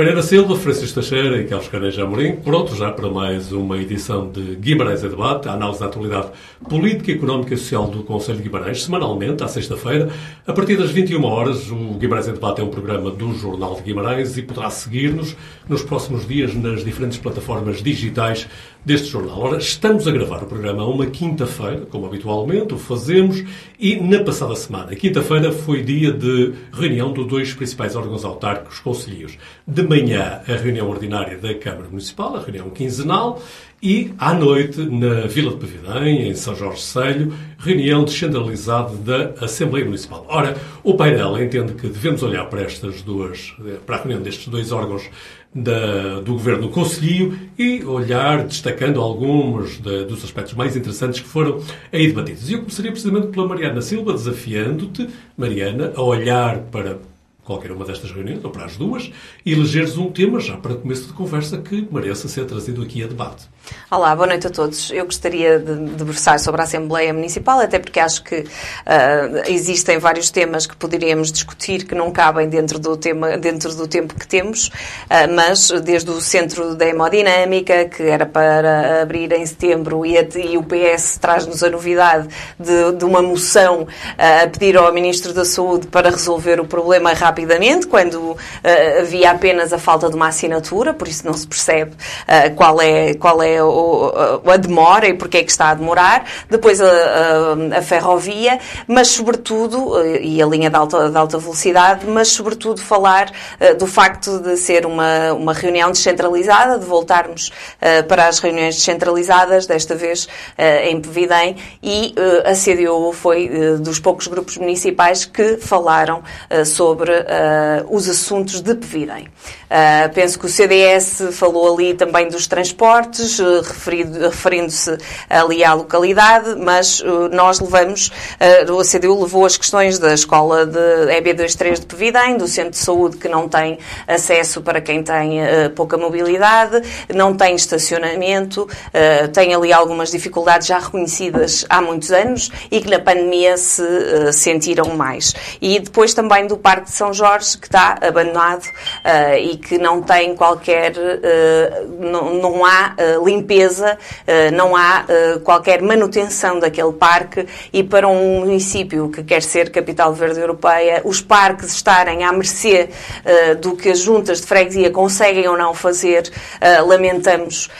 Mariana Silva, Francisco Teixeira e Carlos Caneja Amorim, prontos já para mais uma edição de Guimarães a Debate, a análise da atualidade política, económica e social do Conselho de Guimarães, semanalmente, à sexta-feira, a partir das 21 horas. O Guimarães a Debate é um programa do Jornal de Guimarães e poderá seguir-nos nos próximos dias nas diferentes plataformas digitais deste jornal. Ora, estamos a gravar o programa uma quinta-feira, como habitualmente o fazemos, e na passada semana, quinta-feira, foi dia de reunião dos dois principais órgãos autárquicos conselheiros. De manhã, a reunião ordinária da Câmara Municipal, a reunião quinzenal, e à noite, na Vila de Pavidém, em São Jorge Selho, reunião descentralizada da Assembleia Municipal. Ora, o painel entende que devemos olhar para estas duas, para a reunião destes dois órgãos da, do Governo Conselho e olhar, destacando alguns de, dos aspectos mais interessantes que foram aí debatidos. E eu começaria precisamente pela Mariana Silva, desafiando-te, Mariana, a olhar para qualquer uma destas reuniões, ou para as duas, e elegeres um tema já para começo de conversa que mereça ser trazido aqui a debate. Olá, boa noite a todos. Eu gostaria de debruçar sobre a Assembleia Municipal, até porque acho que uh, existem vários temas que poderíamos discutir que não cabem dentro do, tema, dentro do tempo que temos, uh, mas desde o Centro da Hemodinâmica, que era para abrir em setembro, e, a, e o PS traz-nos a novidade de, de uma moção uh, a pedir ao Ministro da Saúde para resolver o problema rapidamente, quando havia apenas a falta de uma assinatura, por isso não se percebe qual é, qual é o, a demora e porque é que está a demorar, depois a, a, a ferrovia, mas sobretudo, eh, e a linha de alta, de alta velocidade, mas sobretudo falar uh, do facto de ser uma, uma reunião descentralizada, de voltarmos uh, para as reuniões descentralizadas, desta vez em Pevidém, e a CDU foi dos poucos grupos municipais que falaram sobre os assuntos de Pevidém. penso que o CDS falou ali também dos transportes, referindo-se ali à localidade, mas uh, nós levamos, uh, o CDU levou as questões da escola de EB23 de Pevidém, do centro de saúde que não tem acesso para quem tem pouca mobilidade, não tem estacionamento, tem ali algumas dificuldades já reconhecidas há muitos anos e que na pandemia se sentiram mais. E depois também do Parque de São Jorge, que está abandonado e que não tem qualquer, não há limpeza, eh, não há eh, qualquer manutenção daquele parque e para um município que quer ser capital verde europeia, os parques estarem à mercê eh, do que as juntas de freguesia conseguem ou não fazer, lamentamos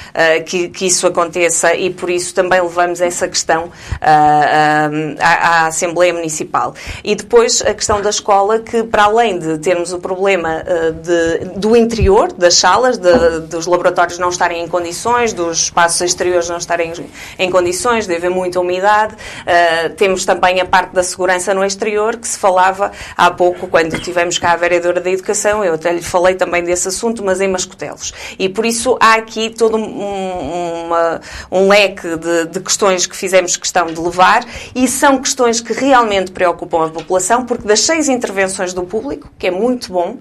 que, isso aconteça e por isso também levamos essa questão à, à Assembleia Municipal. E depois a questão da escola, que para além de termos o problema de, do interior, das salas, de, dos laboratórios não estarem em condições, dos espaços exteriores não estarem em condições, de haver muita umidade. Uh, temos também a parte da segurança no exterior, que se falava há pouco, quando tivemos cá a vereadora da Educação, eu até lhe falei também desse assunto, mas em Mascotelos. E por isso há aqui todo um, um leque de, de questões que fizemos questão de levar e são questões que realmente preocupam a população, porque das seis intervenções do público, que é muito bom,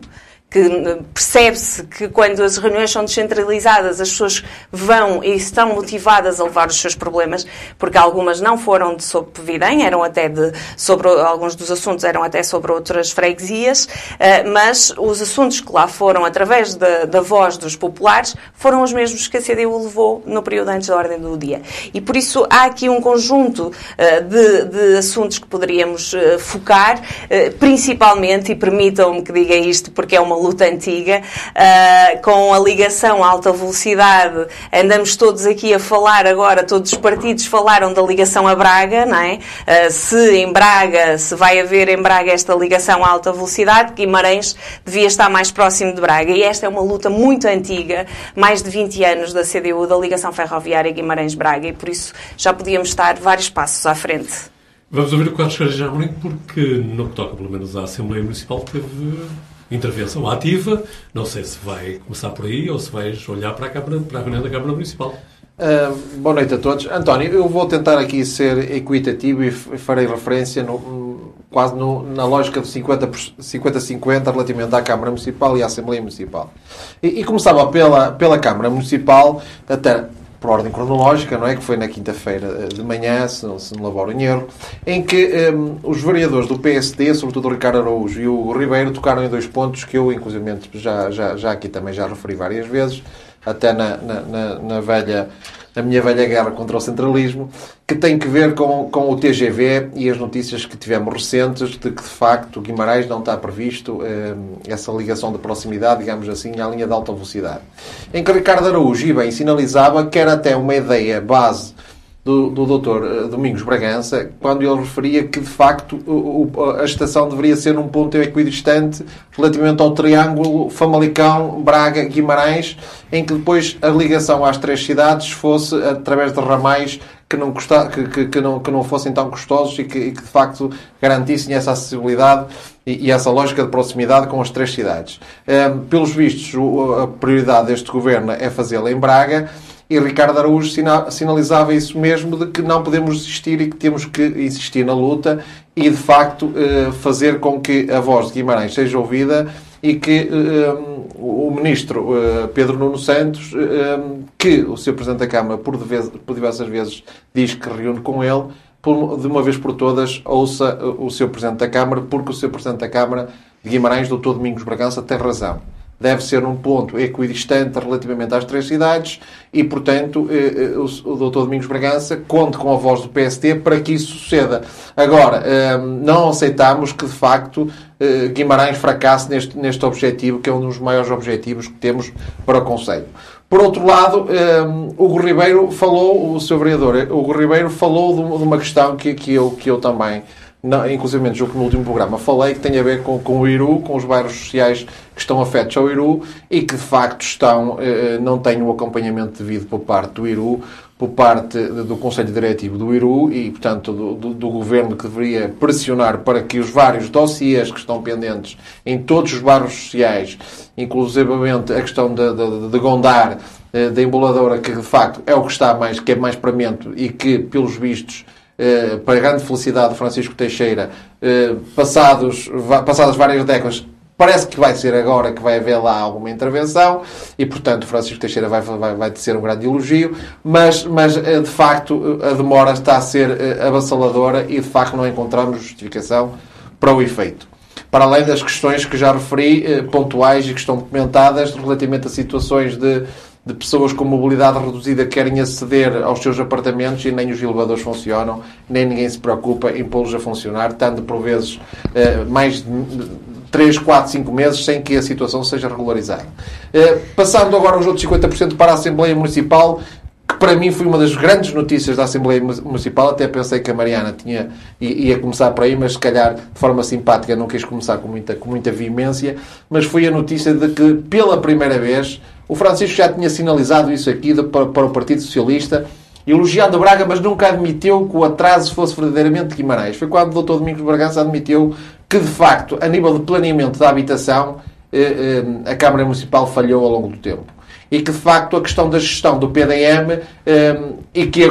que percebe-se que quando as reuniões são descentralizadas as pessoas vão e estão motivadas a levar os seus problemas, porque algumas não foram de sobre eram até de sobre alguns dos assuntos eram até sobre outras freguesias, eh, mas os assuntos que lá foram através da, da voz dos populares foram os mesmos que a CDU levou no período antes da ordem do dia. E por isso há aqui um conjunto eh, de, de assuntos que poderíamos eh, focar, principalmente, e permitam-me que diga isto porque é uma luta antiga, uh, com a ligação à alta velocidade. Andamos todos aqui a falar agora, todos os partidos falaram da ligação a Braga, não é? Uh, se em Braga, se vai haver em Braga esta ligação à alta velocidade, Guimarães devia estar mais próximo de Braga. E esta é uma luta muito antiga, mais de 20 anos da CDU, da ligação ferroviária Guimarães-Braga, e por isso já podíamos estar vários passos à frente. Vamos ouvir o Carlos Carreira Amorim, porque no que toca, pelo menos, à Assembleia Municipal, teve intervenção ativa. Não sei se vai começar por aí ou se vais olhar para a, Câmara, para a reunião da Câmara Municipal. Uh, boa noite a todos. António, eu vou tentar aqui ser equitativo e farei referência no, quase no, na lógica de 50-50 relativamente à Câmara Municipal e à Assembleia Municipal. E, e começava pela, pela Câmara Municipal, até por ordem cronológica, não é? Que foi na quinta-feira de manhã, se não, se não laboro em erro, em que um, os vereadores do PSD, sobretudo o Ricardo Araújo e o Ribeiro, tocaram em dois pontos que eu, inclusive, já, já, já aqui também já referi várias vezes, até na, na, na, na velha a minha velha guerra contra o centralismo, que tem que ver com, com o TGV e as notícias que tivemos recentes de que, de facto, Guimarães não está previsto eh, essa ligação de proximidade, digamos assim, à linha de alta velocidade. Em que Ricardo Araújo, e bem, sinalizava que era até uma ideia base do, do Dr. Eh, Domingos Bragança, quando ele referia que, de facto, o, a estação deveria ser num ponto equidistante relativamente ao triângulo Famalicão, Braga, Guimarães, em que depois a ligação às três cidades fosse através de ramais que não, custa, que, que, que, não, que não fossem tão custosos e que, e que de facto garantissem essa acessibilidade e, e, essa lógica de proximidade com as três cidades. Um, eh, pelos vistos, a prioridade deste governo é fazê-la em Braga e Ricardo Araújo sinalizava isso mesmo, de que não podemos desistir e que temos que insistir na luta e, de facto, eh, fazer com que a voz de Guimarães seja ouvida e que eh, o ministro eh, Pedro Nuno Santos, que o Sr. Presidente da Câmara por diversas vezes diz que reúne com ele, de uma vez por todas, ouça o Sr. Presidente da Câmara, porque o Sr. Presidente da Câmara de Guimarães, Dr. Domingos Bragança, tem razão deve ser um ponto equidistante relativamente às três cidades e, portanto, eh, eh, o Dr. Domingos Bragança conte com a voz do PST para que isso suceda. Agora, eh, não aceitamos que, de facto, Guimarães fracasse neste, neste objetivo, que é um dos maiores objetivos que temos para o Conselho. Por outro lado, o Hugo Ribeiro falou, o seu vereador, Hugo Ribeiro falou de uma questão que, que, eu, que eu também não, inclusive julgo que no último programa. Falei que tem a ver com, com o Iru, com os bairros sociais que estão afetos ao Iru e que de facto estão, eh, não têm o acompanhamento devido por parte do Iru, por parte do Conselho Diretivo do Iru e, portanto, do, do, do, Governo que deveria pressionar para que os vários dossiês que estão pendentes em todos os bairros sociais, inclusivamente a questão de, de, de Gondar, eh, da emboladora, que de facto é o que está mais, que é mais premente e que, pelos vistos, eh, para a grande felicidade de Francisco Teixeira, eh, passados, passadas várias décadas, parece que vai ser agora que vai haver lá alguma intervenção e, portanto, Francisco Teixeira vai, vai, vai ser um grande elogio, mas, mas eh, de facto a demora está a ser avassaladora e de facto não encontramos justificação para o efeito. Para além das questões que já referi, pontuais e que estão documentadas relativamente a situações de de pessoas com mobilidade reduzida querem aceder aos seus apartamentos e nem os elevadores funcionam, nem ninguém se preocupa em pô-los a funcionar, estando por vezes eh, mais de 3, 4, 5 meses sem que a situação seja regularizada. Eh, passando agora os outros 50% para a Assembleia Municipal, que para mim foi uma das grandes notícias da Assembleia Municipal. Até pensei que a Mariana tinha, ia começar por aí, mas se calhar de forma simpática não quis começar com muita, com muita veemência. Mas foi a notícia de que, pela primeira vez, o Francisco já tinha sinalizado isso aqui para, o Partido Socialista, elogiando Braga, mas nunca admitiu que o atraso fosse verdadeiramente de Guimarães. Foi quando o Dr. Domingos Bragança admitiu que, de facto, a nível de planeamento da habitação, eh, eh, a Câmara Municipal falhou ao longo do tempo. E que, de facto, a questão da gestão do PDM, eh, e que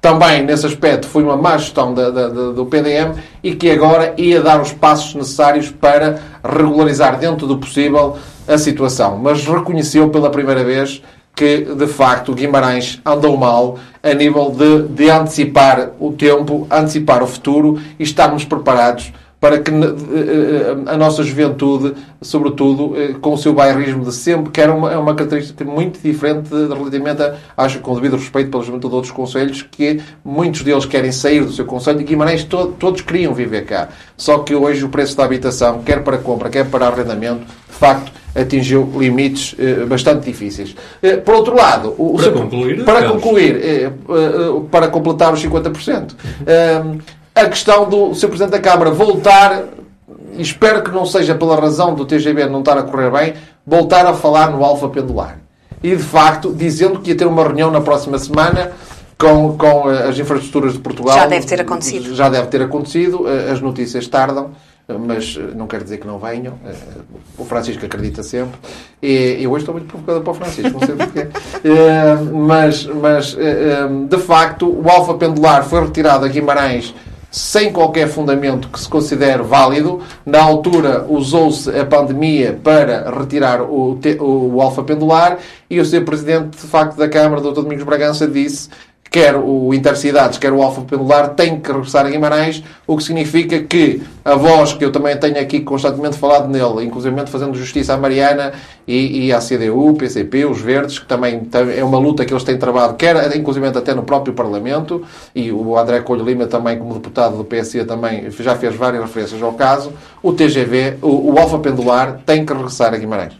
também, nesse aspecto, foi uma má gestão da, da, do PDM, e que agora ia dar os passos necessários para regularizar, dentro do possível, a situação, mas reconheceu pela primeira vez que, de facto, Guimarães andou mal a nível de, de antecipar o tempo, antecipar o futuro e estarmos preparados para que eh, eh, a nossa juventude, sobretudo, eh, com o seu bairrismo de sempre, que era uma, é uma característica muito diferente relativamente, a, acho com devido respeito pela juventude de outros conselhos, que muitos deles querem sair do seu conselho e Guimarães to, todos queriam viver cá. Só que hoje o preço da habitação, quer para compra, quer para arrendamento, facto, atingiu limites eh, bastante difíceis. Eh, por outro lado, o, para concluir, para, concluir eh, para completar os 50%, a questão do Sr. Presidente da Câmara voltar, e espero que não seja pela razão do TGB não estar a correr bem, voltar a falar no alfa pendular. E, de facto, dizendo que ia ter uma reunião na próxima semana com, com as infraestruturas de Portugal. Já deve ter acontecido. Já deve ter acontecido. As notícias tardam mas eh, não quer dizer que não venham. Eh, o Francisco acredita sempre. E eu hoje estou muito provocado para o Francisco, não sei porquê. Eh, mas, mas, de facto, o alfa pendular foi retirado a Guimarães sem qualquer fundamento que se considere válido. Na altura usou-se a pandemia para retirar o, o alfa pendular e o Sr. Presidente, de facto, da Câmara, Dr. Domingos Bragança, disse quer o Intercidades, quer o Alfa Pendular, tem que regressar a Guimarães, o que significa que a voz que eu também tenho aqui constantemente falado nele, inclusive fazendo justiça à Mariana e, e à CDU, PCP, os Verdes, que também é uma luta que eles têm travado, quer inclusive até no próprio Parlamento, e o André Coelho Lima também, como deputado do PSD, também já fez várias referências ao caso, o TGV, o, o Alfa Pendular, tem que regressar a Guimarães.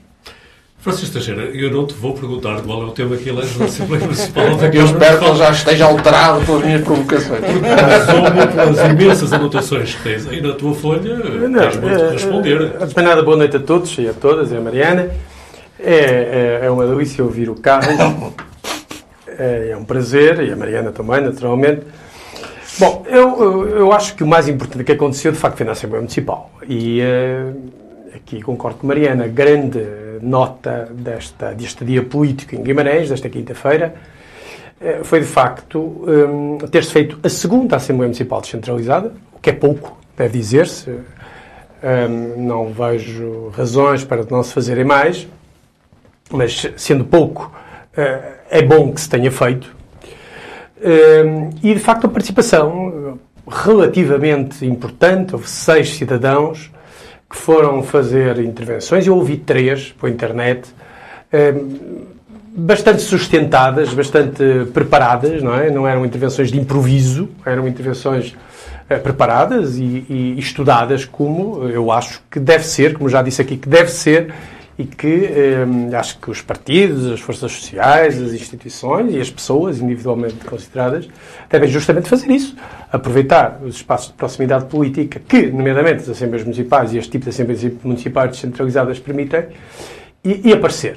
Francisco Teixeira, eu não te vou perguntar qual é o tema que elege na Assembleia Municipal Eu espero que ele já esteja alterado pelas minhas provocações. Porque pelas imensas anotações que tens aí na tua folha, não, tens muito é, responder. É, nada, boa noite a todos e a todas, e a Mariana. É, é, é uma delícia ouvir o carro. É, é um prazer, e a Mariana também, naturalmente. Bom, eu, eu, eu acho que o mais importante que aconteceu, de facto, foi na Assembleia Municipal. E uh, aqui concordo com a Mariana, grande nota desta, deste dia político em Guimarães, desta quinta-feira, eh, foi de facto um, ter-se feito a segunda Assembleia Municipal descentralizada, o que é pouco, deve dizer-se. Um, não vejo razões para não se fazerem mais, mas sendo pouco, uh, é bom que se tenha feito. Um, e de facto a participação relativamente importante, houve seis cidadãos que foram fazer intervenções. Eu ouvi três pela internet, eh, bastante sustentadas, bastante preparadas, não é? Não eram intervenções de improviso, eram intervenções eh, preparadas e, e estudadas como eu acho que deve ser, como já disse aqui, que deve ser e que eh, acho que os partidos, as forças sociais, as instituições e as pessoas individualmente consideradas devem justamente fazer isso. Aproveitar os espaços de proximidade política que, nomeadamente, as Assembleias Municipais e este tipo de Assembleias Municipais descentralizadas permitem e, e aparecer.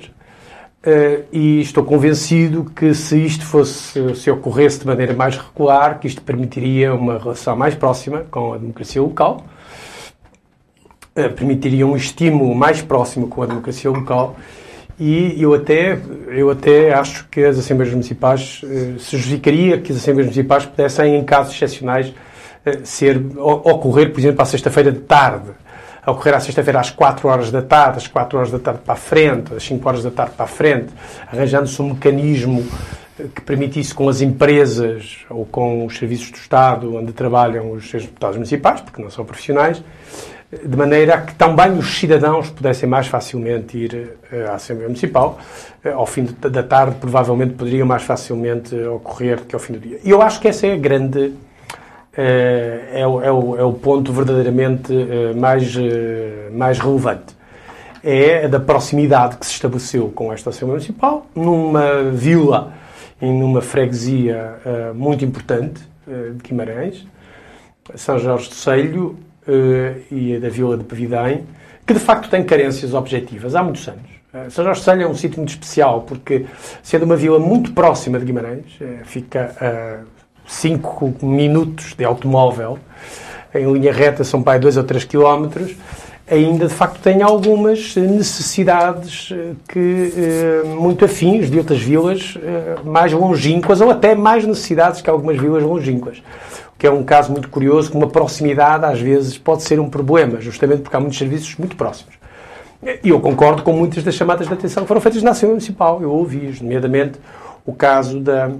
Uh, e estou convencido que se isto fosse, se ocorresse de maneira mais regular, que isto permitiria uma relação mais próxima com a democracia local, permitiria um estímulo mais próximo com a democracia local. E eu até, eu até acho que as Assembleias Municipais, uh, se justificaria que as Assembleias Municipais pudessem, em casos excepcionais, ser, ocorrer, por exemplo, à sexta-feira de tarde, ocorrer à sexta-feira às 4 horas da tarde, às 4 horas da tarde para a frente, às 5 horas da tarde para a frente, arranjando-se um mecanismo que permitisse com as empresas ou com os serviços do Estado onde trabalham os seus deputados municipais, porque não são profissionais, de maneira a que também os cidadãos pudessem mais facilmente ir eh, à Assembleia Municipal. Eh, ao fim da tarde, provavelmente, poderia mais facilmente ocorrer do que ao fim do dia. E eu acho que essa é a grande é, é, o, é, o, é o ponto verdadeiramente eh, mais, eh, mais relevante. É a da proximidade que se estabeleceu com esta Assembleia Municipal, numa vila e numa freguesia muito importante de Guimarães, São Jorge do Selho e da Vila de Pevidém, que de facto tem carências objetivas há muitos anos. São Jorge Selho é um sítio muito especial porque, sendo uma vila muito próxima de Guimarães, fica 5 minutos de automóvel, em linha reta são para 2 ou 3 quilómetros, ainda de facto tem algumas necessidades eh, que eh, muito afins de outras vilas eh, mais longínquas ou até mais necessidades que algumas vilas longínquas. Que é um caso muito curioso, que uma proximidade às vezes pode ser um problema, justamente porque há muitos serviços muito próximos. E eu concordo com muitas das chamadas de atenção que foram feitas na Assembleia Municipal. Eu ouvi, nomeadamente, o caso da,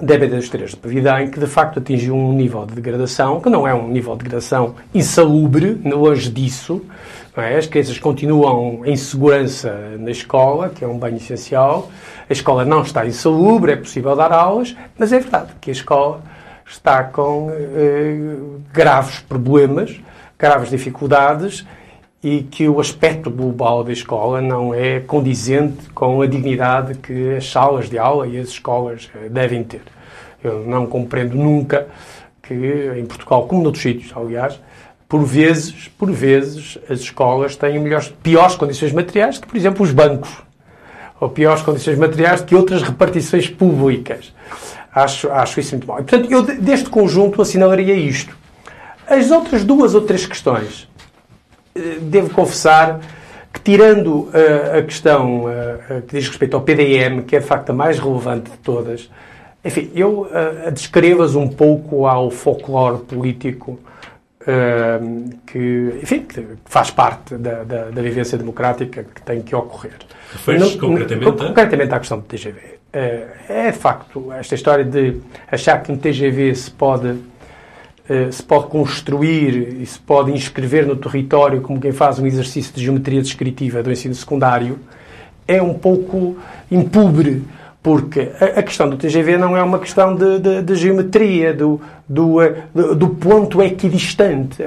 da EBD dos 3 de Pavidém, que de facto atingiu um nível de degradação, que não é um nível de degradação insalubre, longe disso. É? As crianças continuam em segurança na escola, que é um bem essencial. A escola não está insalubre, é possível dar aulas, mas é verdade que a escola está com eh, graves problemas, graves dificuldades e que o aspecto global da escola não é condizente com a dignidade que as salas de aula e as escolas eh, devem ter. Eu não compreendo nunca que em Portugal, como noutros sítios, aliás, por vezes, por vezes, as escolas têm melhores, piores condições materiais que, por exemplo, os bancos. Ou piores condições materiais que outras repartições públicas. Acho, acho isso muito mal. E, portanto, eu deste conjunto assinalaria isto. As outras duas ou três questões eh, devo confessar que, tirando uh, a questão uh, que diz respeito ao PDM, que é de facto a mais relevante de todas, enfim, eu descrevas um pouco ao folclore político que, enfim, que faz parte da, da, da, vivência democrática que tem que ocorrer. Refere-se concretamente? Concretamente à questão do TGV. É de facto esta história de achar que um TGV se pode se pode construir e se pode inscrever no território como quem faz um exercício de geometria descritiva do ensino secundário é um pouco impúbre porque a, questão do TGV não é uma questão de, de, de geometria, do, do, do, do, ponto equidistante.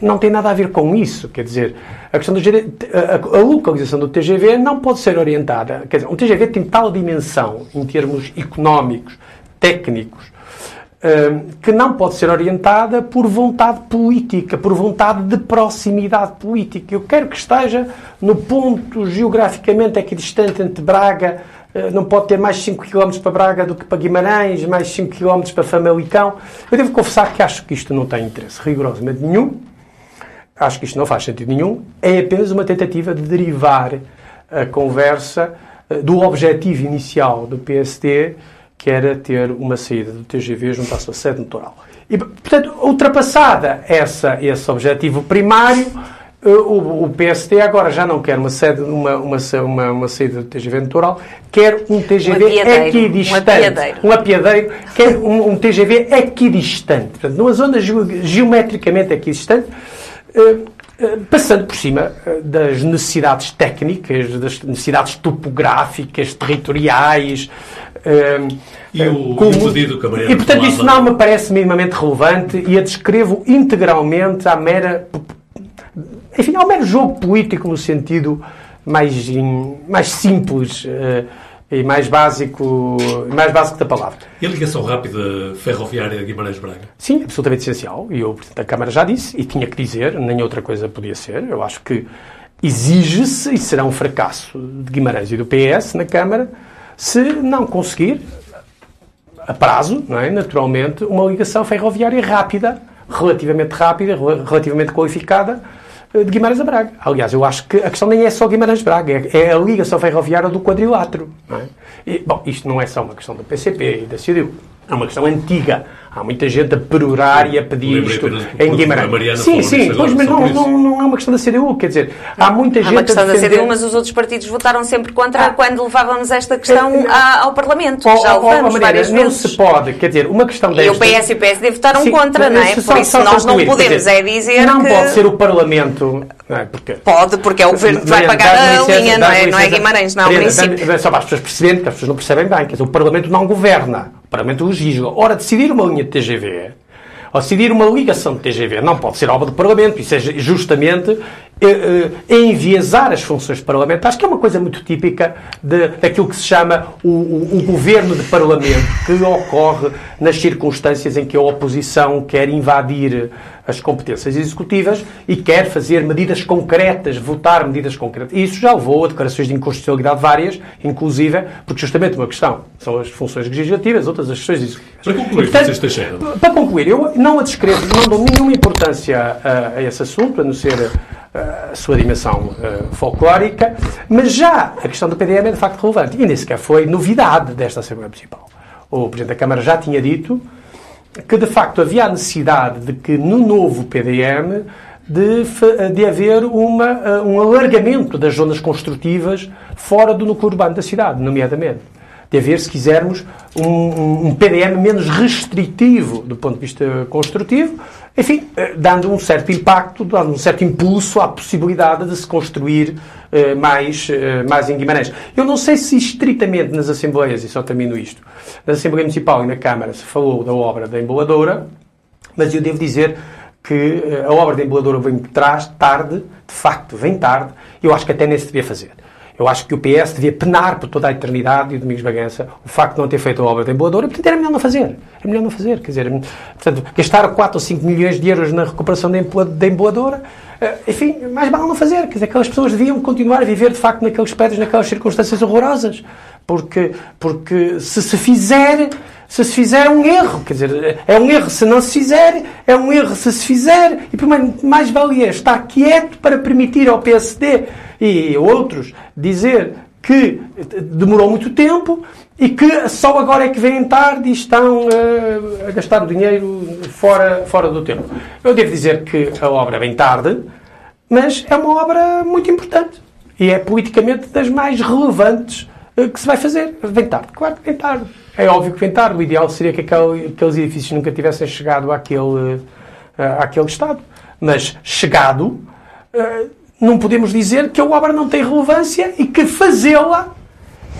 Não tem nada a ver com isso. Quer dizer, a questão do a, a localização do TGV não pode ser orientada. Quer dizer, um TGV tem tal dimensão em termos económicos, técnicos, que não pode ser orientada por vontade política, por vontade de proximidade política. Eu quero que esteja no ponto geograficamente equidistante entre Braga eh, não pode ter mais 5 km para Braga do que para Guimarães, mais 5 km para Famalicão. Eu devo confessar que acho que isto não tem interesse rigorosamente nenhum. Acho que isto não faz sentido nenhum. É apenas uma tentativa de derivar a conversa eh, do objetivo inicial do PSD, que era ter uma saída do TGV junto à sua sede natural. E, portanto, ultrapassada essa, esse objetivo primário, o, o PSD agora já não quer uma, sede, uma, uma, uma, uma saída do TGV natural, quer um TGV equidistante. Um apiadeiro. Quer um, um TGV equidistante. Portanto, numa zona geometricamente equidistante, uh, uh, passando por cima das necessidades técnicas, das necessidades topográficas, territoriais. e o, como, o pedido que a E, portanto, isso não me parece minimamente relevante e a descrevo integralmente à mera enfim, ao menos jogo político no sentido mais, mais simples uh, e mais básico, mais básico da palavra. E a ligação rápida ferroviária de Guimarães-Braga? Sim, absolutamente essencial. E o Presidente da Câmara já disse, e tinha que dizer, nem outra coisa podia ser. Eu acho que exige-se, e será um fracasso de Guimarães e do PS na Câmara, se não conseguir, a prazo, não é? naturalmente, uma ligação ferroviária rápida, relativamente rápida, relativamente qualificada, eh, de Guimarães a Braga. Aliás, eu acho que a questão nem é só Guimarães Braga, é, é a ligação ferroviária do quadrilátero. É? E, bom, isto não é só uma questão do PCP e da CDU, é uma questão antiga Há muita gente a perorar e a pedir isto em Guimarães. Sim, sim, pois, mas não, não, não é uma questão da CDU, quer dizer, há muita gente. É uma questão defender... da CDU, mas os outros partidos votaram sempre contra ah, quando levávamos esta questão é, é, ao Parlamento. Oh, Já levamos oh, várias vezes. Não se pode, quer dizer, uma questão desta. E o PS e o PSD votaram sim, contra, não é? Por isso nós não podemos dizer, é dizer. Não que... pode ser o Parlamento. Não é? porque... Pode, porque é o governo que vai pagar a linha, não é, não é Guimarães, não, é o princípio. Só para as pessoas perceberem, que as pessoas não percebem bem, quer dizer, o Parlamento não governa, Parlamento legisla. Ora, decidir uma linha de TGV ao decidir uma ligação de TGV não pode ser obra do Parlamento, isso é justamente enviesar as funções parlamentares, que é uma coisa muito típica de, daquilo que se chama o, o, o, governo de Parlamento, que ocorre nas circunstâncias em que a oposição quer invadir as competências executivas e quer fazer medidas concretas, votar medidas concretas. E isso já levou a declarações de inconstitucionalidade várias, inclusive, porque justamente uma questão são as funções legislativas, outras as funções executivas. Para concluir, Portanto, Para concluir, eu não a descrevo, não dou nenhuma importância a, a esse assunto, a não ser a sua dimensão uh, folclórica, mas já a questão do PDM é de facto relevante. E nem sequer foi novidade desta Assembleia Municipal. O Presidente da Câmara já tinha dito que de facto havia a necessidade de que no novo PDM de, de haver uma, uh, um alargamento das zonas construtivas fora do núcleo urbano da cidade, nomeadamente de haver, se quisermos, um, um, PDM menos restritivo do ponto de vista construtivo, enfim, eh, dando um certo impacto, dando um certo impulso à possibilidade de se construir eh, mais, eh, mais em Guimarães. Eu não sei se estritamente nas Assembleias, e só termino isto, na Assembleia Municipal e na Câmara se falou da obra da emboladora, mas eu devo dizer que a obra da emboladora vem trás, tarde, de facto, vem tarde, eu acho que até nem se devia fazer. Eu acho que o PS devia penar por toda a eternidade e o Domingos Bagança o facto de não ter feito a obra de emboladora, portanto era melhor não fazer. Era melhor não fazer. Quer dizer, portanto, gastar 4 ou 5 milhões de euros na recuperação da emboladora, eh, enfim, mais vale não fazer. Quer dizer, aquelas pessoas deviam continuar a viver de facto naqueles prédios, naquelas circunstâncias horrorosas. Porque, porque se se fizer, se se fizer é um erro, quer dizer, é um erro se não se fizer, é um erro se se fizer, e primeiro mais valia estar quieto para permitir ao PSD e outros dizer que demorou muito tempo e que só agora é que vêm tarde e estão uh, a gastar o dinheiro fora, fora do tempo. Eu devo dizer que a obra vem tarde, mas é uma obra muito importante e é politicamente das mais relevantes que se vai fazer. Vem tarde, claro que vem tarde. É óbvio que vem tarde. O ideal seria que aquele, aqueles edifícios nunca tivessem chegado àquele, uh, àquele estado. Mas chegado, não podemos dizer que a obra não tem relevância e que fazê-la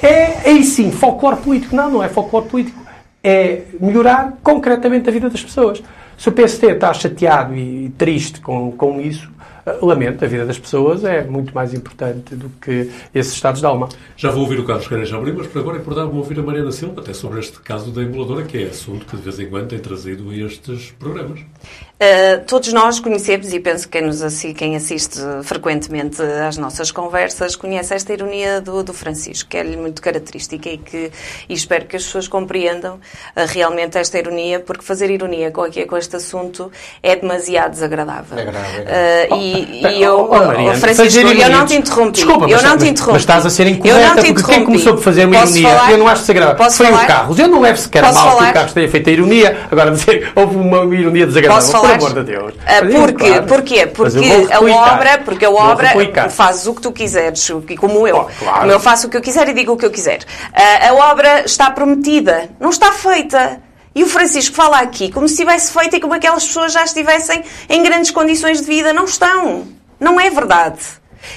é, aí sim, folclore político. Não, não é folclore político. É melhorar concretamente a vida das pessoas. Se o PST está chateado e triste com, com isso, eh, lamento, a vida das pessoas é muito mais importante do que esses estados de alma. Já vou ouvir o Carlos Queiroz Amorim, mas por agora é importante ouvir a Mariana Silva, até sobre este caso da emuladora, que é assunto que de vez em quando tem trazido estes programas. Uh, todos nós conhecemos, e penso que quem, nos assi quem assiste frequentemente às nossas conversas conhece esta ironia do, do Francisco, que é-lhe muito característica e, que, e espero que as pessoas compreendam uh, realmente esta ironia, porque fazer ironia com, aqui, com este assunto é demasiado desagradável. É grave, é grave. Uh, e, oh, e eu, oh, oh, Francisco, eu não te interrompi. Desculpa, eu mas, não te interrompi. Mas estás a ser incorreta, eu não te porque quem começou por fazer uma Posso ironia, falar? eu não acho desagradável. Posso Foi falar? o Carlos. Eu não levo sequer Posso mal falar? que o Carlos tenha feito a ironia, agora dizer houve uma ironia desagradável. Posso falar? Por amor de Deus. Mas, Porquê? claro. Porquê? Porque a obra, porque a obra fazes o que tu quiseres, como eu. Oh, claro. Como eu faço o que eu quiser e digo o que eu quiser. Ah, a obra está prometida, não está feita. E o Francisco fala aqui como se estivesse feita e como aquelas pessoas já estivessem em grandes condições de vida. Não estão. Não é verdade.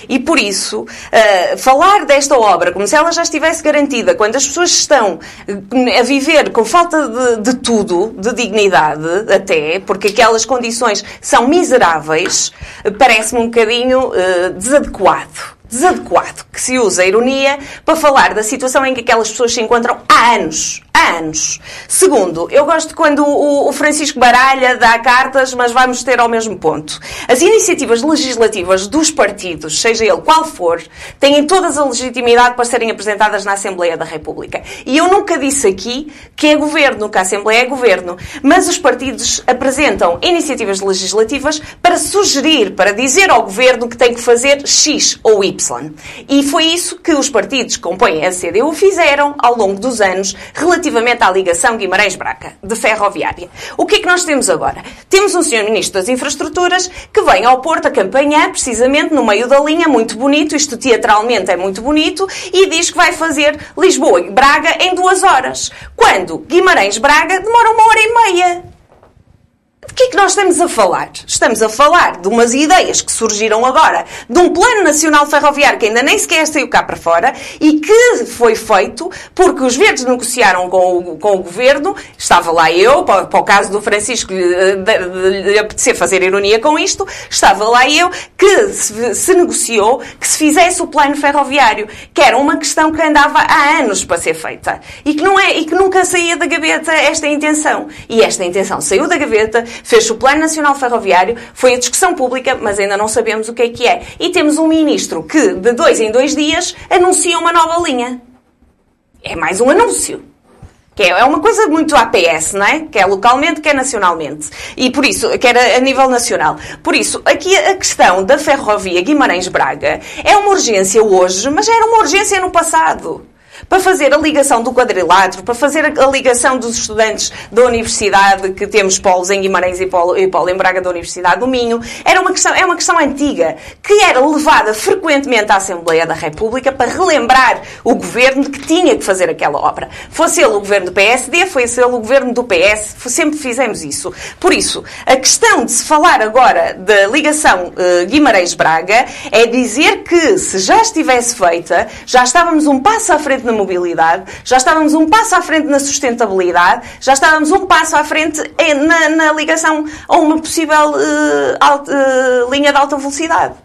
E por isso, uh, falar desta obra como se ela já estivesse garantida, quando as pessoas estão uh, a viver com falta de, de tudo, de dignidade até, porque aquelas condições são miseráveis, uh, parece-me um bocadinho uh, desadequado. Desadequado que se usa a ironia para falar da situação em que aquelas pessoas se encontram há anos. Há anos. Segundo, eu gosto quando o, Francisco baralha, dá cartas, mas vamos ter ao mesmo ponto. As iniciativas legislativas dos partidos, seja ele qual for, têm todas a legitimidade para serem apresentadas na Assembleia da República. E eu nunca disse aqui que é governo, que a Assembleia é governo. Mas os partidos apresentam iniciativas legislativas para sugerir, para dizer ao governo que tem que fazer X ou Y. E foi isso que os partidos que compõem a CDU fizeram ao longo dos anos relativamente à ligação Guimarães-Braga, de ferroviária. O que é que nós temos agora? Temos um senhor Ministro das Infraestruturas que vem ao Porto a campanhar precisamente no meio da linha, muito bonito, isto teatralmente é muito bonito, e diz que vai fazer Lisboa e Braga em duas horas. Quando Guimarães-Braga demora uma hora e meia. De que é que nós estamos a falar? Estamos a falar de umas ideias que surgiram agora, de um Plano Nacional Ferroviário que ainda nem sequer saiu cá para fora e que foi feito porque os verdes negociaram com o, com o governo, estava lá eu, para, para o caso do Francisco lhe, de apetecer fazer ironia com isto, estava lá eu, que se, se negociou que se fizesse o plano ferroviário, que era uma questão que andava há anos para ser feita e que, não é, e que nunca saía da gaveta esta intenção. E esta intenção saiu da gaveta, fez o Plano Nacional Ferroviário, foi a discussão pública, mas ainda não sabemos o que é que é. E temos um ministro que, de dois em dois dias, anuncia uma nova linha. É mais um anúncio. Que é uma coisa muito APS, não é? Que é localmente, que é nacionalmente. E por isso, que era a nível nacional. Por isso, aqui a questão da ferrovia Guimarães-Braga é uma urgência hoje, mas era uma urgência no passado para fazer a ligação do quadrilátero, para fazer a ligação dos estudantes da universidade, que temos polos em Guimarães e polo, e polo em Braga da Universidade do Minho, era uma questão, é uma questão antiga, que era levada frequentemente à Assembleia da República para relembrar o governo de que tinha que fazer aquela obra. Fosse ele o governo do PSD, fosse ele o governo do PS, sempre fizemos isso. Por isso, a questão de se falar agora da ligação uh, Guimarães-Braga é dizer que, se já estivesse feita, já estávamos um passo à frente na mobilidade, já estávamos um passo à frente na sustentabilidade, já estávamos um passo à frente na, na ligação a uma possível uh, alt, uh, linha de alta velocidade.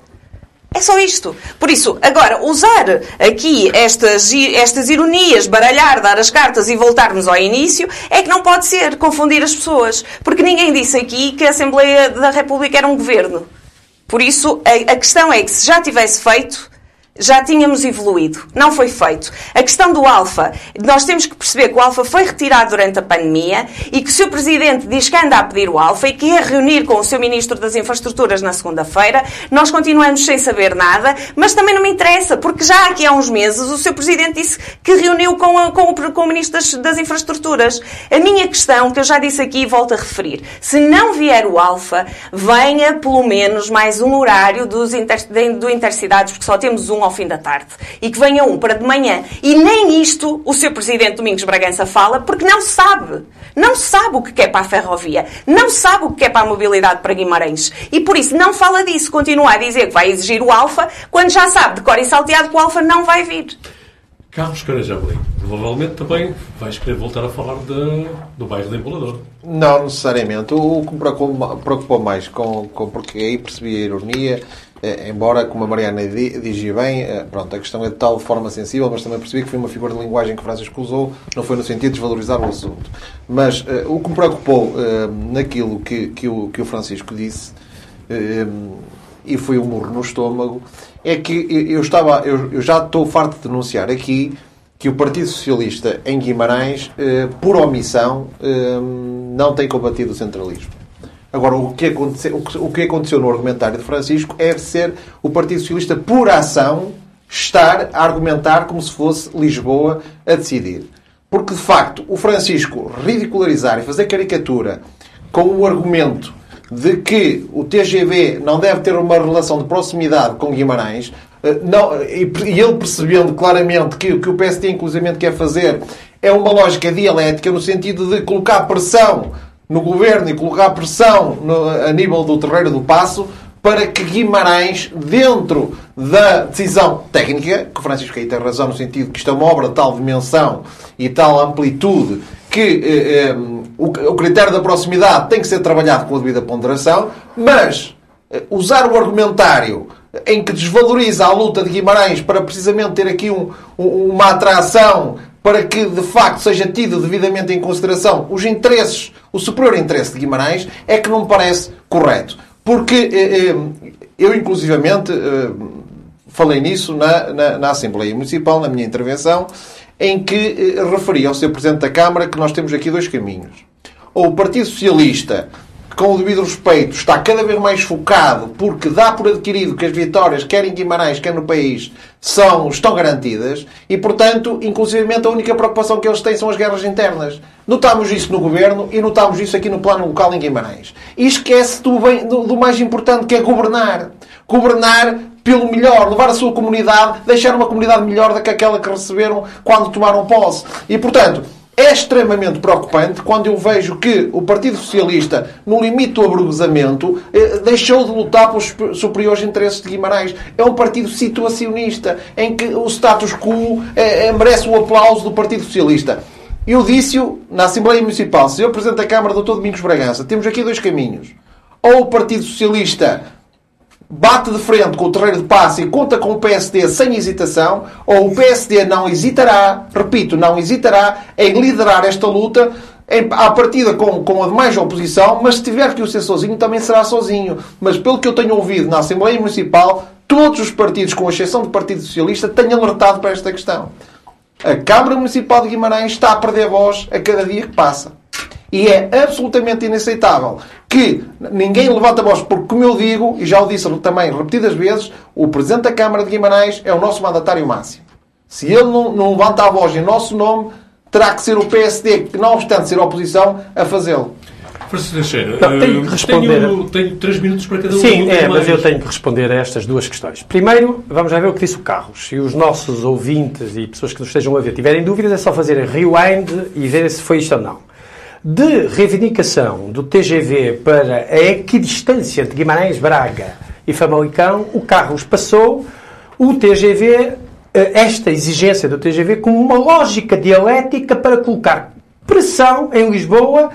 É só isto. Por isso, agora, usar aqui estas, estas ironias, baralhar, dar as cartas e voltarmos ao início, é que não pode ser confundir as pessoas. Porque ninguém disse aqui que a Assembleia da República era um governo. Por isso, a, a questão é que se já tivesse feito, já tínhamos evoluído. Não foi feito. A questão do Alfa, nós temos que perceber que o Alfa foi retirado durante a pandemia e que o seu Presidente diz que anda a pedir o Alfa e que ia reunir com o seu Ministro das Infraestruturas na segunda-feira. Nós continuamos sem saber nada, mas também não me interessa, porque já aqui há uns meses o seu Presidente disse que reuniu com, a, com, o, com o Ministro das, das, Infraestruturas. A minha questão, que eu já disse aqui e volto a referir, se não vier o Alfa, venha pelo menos mais um horário dos inter, do Intercidades, porque só temos um ao fim da tarde. E que venha um para de manhã. E nem isto o seu Presidente Domingos Bragança fala, porque não sabe. Não sabe o que quer para a ferrovia. Não sabe o que quer para a mobilidade para Guimarães. E por isso não fala disso. Continua a dizer que vai exigir o Alfa, quando já sabe de cor e salteado que o Alfa não vai vir. Carlos Carajabelim, provavelmente também vais querer voltar a falar de, do bairro de Embolador. Não necessariamente. O que me preocupou mais, com, com, porque aí percebi a ironia, embora, como a Mariana dizia bem, eh, pronto, a questão é de tal forma sensível, mas também percebi que foi uma figura de linguagem que Francisco usou, não foi no sentido de desvalorizar o assunto. Mas eh, o que me preocupou naquilo que, que, o, que o Francisco disse, e foi um murro no estômago, é que eu, estava, eu, já estou farto de denunciar aqui que o Partido Socialista em Guimarães, eh, por omissão, eh, não tem combatido o centralismo. Agora, o que, aconteceu, o que aconteceu no argumentário de Francisco é ser o Partido Socialista, por ação, estar a argumentar como se fosse Lisboa a decidir. Porque, de facto, o Francisco ridicularizar e fazer caricatura com o argumento de que o TGV não deve ter uma relação de proximidade com Guimarães, eh, não, e, ele percebendo claramente que o que o PSD inclusive quer fazer é uma lógica dialética no sentido de colocar pressão no governo e colocar pressão no, a nível do terreiro do passo para que Guimarães, dentro da decisão técnica, que o Francisco aí tem razão no sentido que isto é uma obra de tal dimensão e tal amplitude que eh, eh, o, o, critério da proximidade tem que ser trabalhado com a devida ponderação, mas eh, usar o argumentário em que desvaloriza a luta de Guimarães para precisamente ter aqui um, um, uma atração para que de facto seja tido devidamente em consideração os interesses, o superior interesse de Guimarães, é que não me parece correto. Porque eh, eh, eu, inclusivamente, eh, falei nisso na, na, na Assembleia Municipal, na minha intervenção, em que referi ao Sr. Presidente da Câmara que nós temos aqui dois caminhos. Ou o Partido Socialista, com o devido respeito, está cada vez mais focado porque dá por adquirido que as vitórias, quer em Guimarães, quer no país, são, estão garantidas e, portanto, inclusivamente a única preocupação que eles têm são as guerras internas. Notámos isso no Governo e notámos isso aqui no plano local em Guimarães. E esquece do, bem, do, do mais importante que é governar. Governar pelo melhor, levar a sua comunidade, deixar uma comunidade melhor do que aquela que receberam quando tomaram posse. E, portanto, é extremamente preocupante quando eu vejo que o Partido Socialista, no limite do abruguzamento, eh, deixou de lutar pelos superiores interesses de Guimarães. É um partido situacionista, em que o status quo eh, eh, merece o aplauso do Partido Socialista. Eu disse-o na Assembleia Municipal, Sr. Presidente da Câmara, Dr. Domingos Bragança, temos aqui dois caminhos. Ou o Partido Socialista bate de frente com o terreiro de passe e conta com o PSD sem hesitação, ou o PSD não hesitará, repito, não hesitará em liderar esta luta em, à partida com, com a demais oposição, mas se tiver que o ser sozinho, também será sozinho. Mas pelo que eu tenho ouvido na Assembleia Municipal, todos os partidos, com exceção do Partido Socialista, têm alertado para esta questão. A Câmara Municipal de Guimarães está a perder voz a cada dia que passa. E é absolutamente inaceitável que ninguém levanta a voz, porque, como eu digo, e já o disse também repetidas vezes, o Presidente da Câmara de Guimarães é o nosso mandatário máximo. Se ele não, não levanta a voz em nosso nome, terá que ser o PSD, que não obstante ser oposição, a fazê-lo. Francisco Teixeira, tenho que responder. Tenho, tenho três minutos para cada um. Sim, é, mas eu tenho que responder a estas duas questões. Primeiro, vamos já ver o que disse o Carlos. Se os nossos ouvintes e pessoas que nos estejam a ver tiverem dúvidas, é só fazerem rewind e ver se foi isto ou não de reivindicação do TGV para a equidistância de Guimarães, Braga e Famalicão, o Carlos passou o TGV, eh, esta exigência do TGV, como uma lógica dialética para colocar pressão em Lisboa,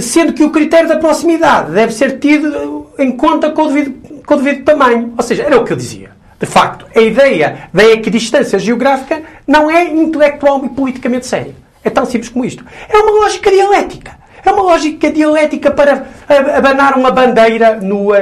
sendo que o critério da proximidade deve ser tido em conta com o devido, com o devido tamanho. Ou seja, era o que eu dizia. De facto, a ideia da equidistância geográfica não é intelectual e politicamente séria. É tão simples como isto. É uma lógica dialética. É uma lógica dialética para abanar uma bandeira no, uh,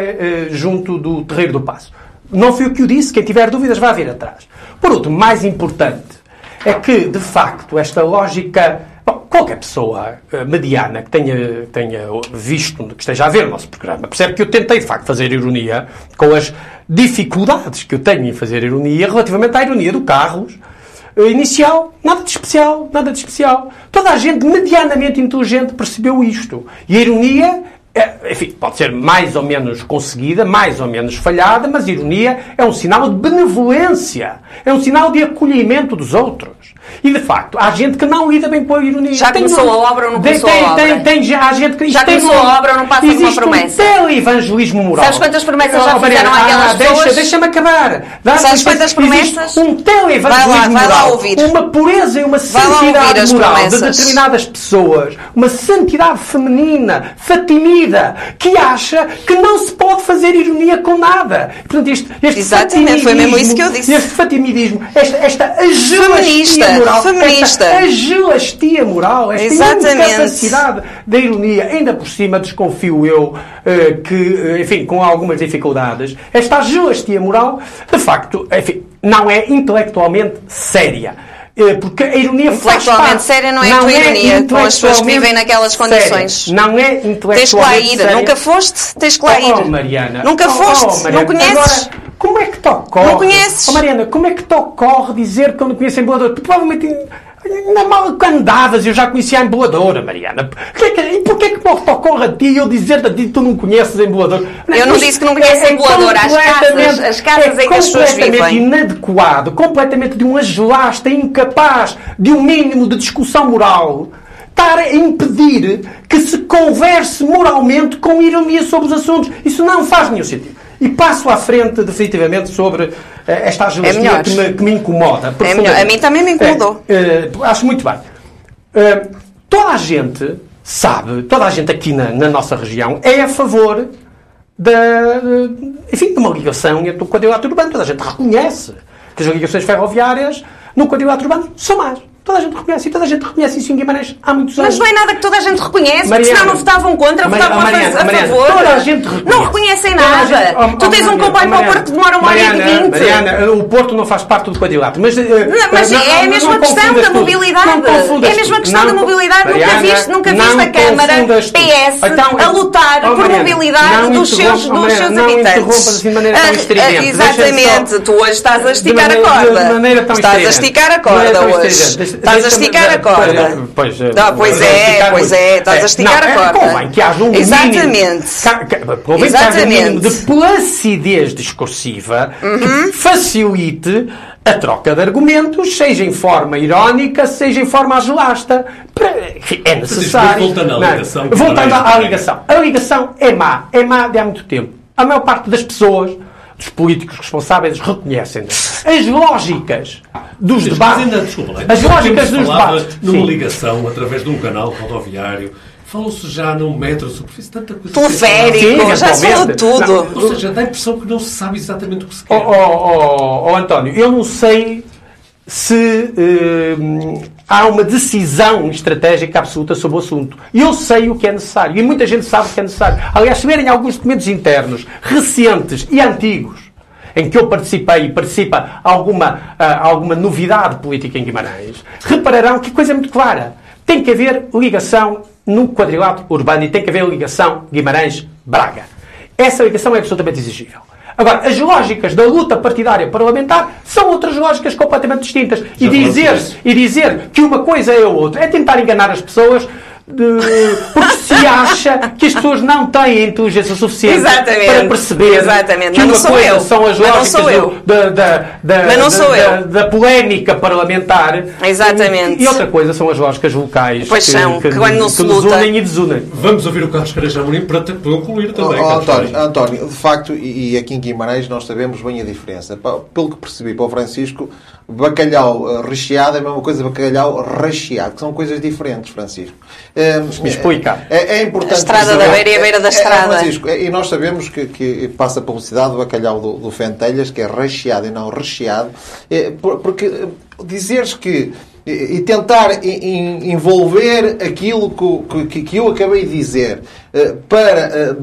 junto do terreiro do passo. não fui eu que o disse. Quem tiver dúvidas, vá ver atrás. Por último, mais importante, é que, de facto, esta lógica. Bom, qualquer pessoa uh, mediana que tenha, tenha visto, que esteja a ver o nosso programa, percebe que eu tentei, de facto, fazer ironia com as dificuldades que eu tenho em fazer ironia relativamente à ironia do Carlos uh, inicial. Nada de especial, nada de especial. Toda a gente medianamente inteligente percebeu isto. E a ironia é, enfim, pode ser mais ou menos conseguida, mais ou menos falhada, mas ironia é um sinal de benevolência, é um sinal de acolhimento dos outros. E de facto, há gente que não lida bem com a ironia. Já tem começou a obra ou não começou tem, a obra? Tem, tem, há gente que Já tem começou a obra ou não passa de uma existe promessa? Um televangelismo moral. Sabes quantas promessas já Oh, fizeram Mariana, aquelas ah, deixa, pessoas? Deixa-me acabar. Dá- Sabes existe- quantas promessas? existe Um televangelismo Vai lá, vai lá moral. ouvir. Uma pureza e uma santidade moral de promessas. determinadas pessoas, uma santidade feminina, fatimida, que acha que não se pode fazer ironia com nada. Portanto, este, este Exatamente, foi mesmo isso que eu fatimidismo- disse. Este fatimidismo, esta, esta agelastia moral, feminista. esta agelastia moral, esta Exatamente. incapacidade da ironia, ainda por cima desconfio eu eh, que, eh, enfim, com algumas dificuldades, esta agelastia moral, de facto, enfim, não é intelectualmente séria. Eh, Porque a ironia faz Intelectualmente parte- séria não é a tua ironia, com as pessoas que vivem naquelas séria. condições. Não é intelectualmente Tens que lá ir. séria. Nunca foste? Tens que lá ir. Oh, oh, Mariana. Nunca Oh, oh, foste? Mariana. Não conheces? Agora, como é que te ocorre? Não conheces? Oh, Mariana, como é que te ocorre dizer que eu não conheço a emboladora? Tu Provavelmente na mala que andavas eu já conhecia a emboladora, Mariana. Que- E porquê que te ocorre a ti eu dizer-te a ti que tu não conheces a emboladora? Eu não disse que não conheces a emboladora. As completamente- casas- as casas em que as pessoas completamente vivem. inadequado, completamente de um agelasta incapaz de um mínimo de discussão moral estar a impedir que se converse moralmente com ironia sobre os assuntos. Isso não faz nenhum sentido. E passo à frente, definitivamente, sobre eh, esta É agelastia melhor. que, me, que me incomoda. melhor. A mim também me incomodou. É, acho muito bem. Eh, toda a gente sabe, toda a gente aqui na, na nossa região é a favor da, enfim, de uma ligação entre o quadrilátero urbano. Toda a gente reconhece que as ligações ferroviárias no quadrilátero urbano são más. Toda a gente reconhece. E toda a gente reconhece isso em Guimarães há muitos anos. Mas não é nada que toda a gente reconhece, porque Mariana, senão não votavam contra, Mari- votavam a Mariana, a Mariana, favor. toda a gente reconhece. não reconhecem nada. gente- oh, tu oh, tens um Mariana, comboio para o Mariana, Porto que demora uma hora e Mariana, vinte. Mariana, o Porto não faz parte do quadrilátero. Mas, eh, mas não- é não- a mesma não questão da mobilidade. Não É a mesma questão da Não- mobilidade. Nunca Mariana, viste- nunca viste não a Câmara. PS a lutar por Mariana, mobilidade não dos seus- dos Mariana, seus não habitantes. assim de maneira tão Ah, estridente. Exatamente. Tu hoje estás a esticar a corda. Estás a esticar a corda hoje. Estás a esticar a corda. Pois, eh, Ah, pois vou é, esticar pois é, estás a esticar não, a corda. Convém que haja um Exatamente. Convém que haja um mínimo de placidez discursiva Uhum. que facilite a troca de argumentos, seja em forma irónica, seja em forma agelasta. É necessário. voltando à Não, ligação, Voltando à ligação. A ligação é má. É má de há muito tempo. A maior parte das pessoas, dos políticos responsáveis, reconhecem. As lógicas dos debates. ainda, desculpa, lá, as lógicas dos debates. numa Sim. ligação através de um canal rodoviário. Falou-se já num metro de superfície, tanta coisa. Teleférico, já se falou tudo. Ou seja, dá a impressão que não se sabe exatamente o que se Oh, quer. oh, oh, oh, António, eu não sei se eh, há uma decisão estratégica absoluta sobre o assunto. Eu sei o que é necessário e muita gente sabe o que é necessário. Aliás, se verem alguns documentos internos recentes e antigos em que eu participei e participa alguma, ah, alguma novidade política em Guimarães, repararão que a coisa é muito clara. Tem que haver ligação no quadrilátero urbano e tem que haver ligação Guimarães-Braga. Essa ligação é absolutamente exigível. Agora, as lógicas da luta partidária parlamentar são outras lógicas completamente distintas. E dizer, e dizer que uma coisa é outra é tentar enganar as pessoas de- porque se acha que as pessoas não têm inteligência suficiente Exatamente. para perceber Exatamente. que Mas não uma sou coisa eu. são as não lógicas sou eu. do- da, da, da, não polémica parlamentar Exatamente. e outra coisa são as lógicas locais Pois são, que quando não que se nos luta- unem e desunem. Vamos ouvir o Carlos Careja Amorim para te- para concluir também. Oh, Carlos António. António, de facto, e, e aqui em Guimarães nós sabemos bem a diferença. Pelo que percebi para o Francisco, bacalhau eh, recheado é a mesma coisa que bacalhau recheado, que são coisas diferentes, Francisco. Eh, Me explica. É, é importante. A estrada da beira e a beira da É, é, estrada. Francisco, é, e nós sabemos que, que passa a publicidade do bacalhau do, do Fentelhas, que é recheado e não recheado, é, por- porque eh, dizeres que e tentar envolver aquilo que, o- que, que eu acabei de dizer eh, para eh,